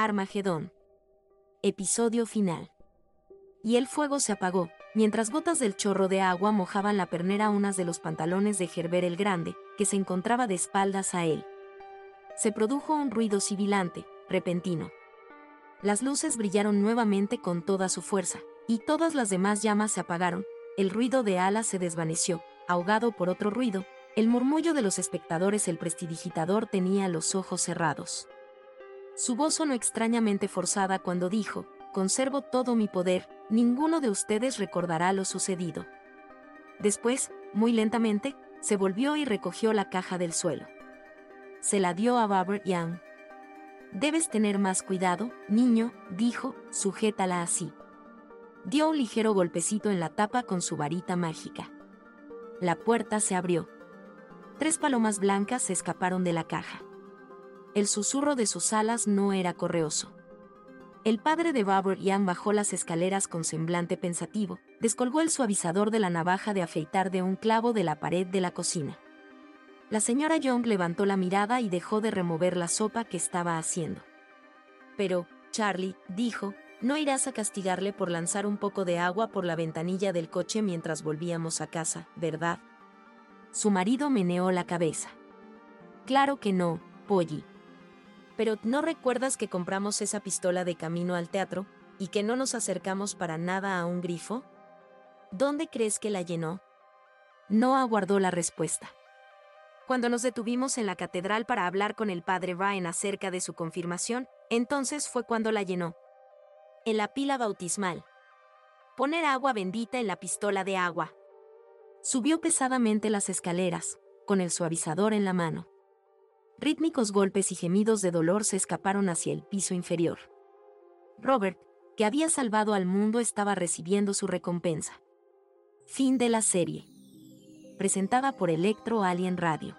Armagedón. Episodio final. Y el fuego se apagó, mientras gotas del chorro de agua mojaban la pernera unas de los pantalones de Gerber el Grande, que se encontraba de espaldas a él. Se produjo un ruido sibilante, repentino. Las luces brillaron nuevamente con toda su fuerza, y todas las demás llamas se apagaron, el ruido de alas se desvaneció, ahogado por otro ruido, el murmullo de los espectadores el prestidigitador tenía los ojos cerrados. Su voz sonó extrañamente forzada cuando dijo, Conservo todo mi poder, ninguno de ustedes recordará lo sucedido. Después, muy lentamente, se volvió y recogió la caja del suelo. Se la dio a Robert Young. Debes tener más cuidado, niño, dijo, sujétala así. Dio un ligero golpecito en la tapa con su varita mágica. La puerta se abrió. Tres palomas blancas se escaparon de la caja. El susurro de sus alas no era correoso. El padre de Robert Young bajó las escaleras con semblante pensativo, descolgó el suavizador de la navaja de afeitar de un clavo de la pared de la cocina. La señora Young levantó la mirada y dejó de remover la sopa que estaba haciendo. Pero, Charlie, dijo, no irás a castigarle por lanzar un poco de agua por la ventanilla del coche mientras volvíamos a casa, ¿verdad? Su marido meneó la cabeza. Claro que no, Polly pero ¿no recuerdas que compramos esa pistola de camino al teatro y que no nos acercamos para nada a un grifo? ¿Dónde crees que la llenó? No aguardó la respuesta. Cuando nos detuvimos en la catedral para hablar con el padre Ryan acerca de su confirmación, entonces fue cuando la llenó. En la pila bautismal. Poner agua bendita en la pistola de agua. Subió pesadamente las escaleras, con el suavizador en la mano. Rítmicos golpes y gemidos de dolor se escaparon hacia el piso inferior. Robert, que había salvado al mundo, estaba recibiendo su recompensa. Fin de la serie. Presentada por Electro Alien Radio.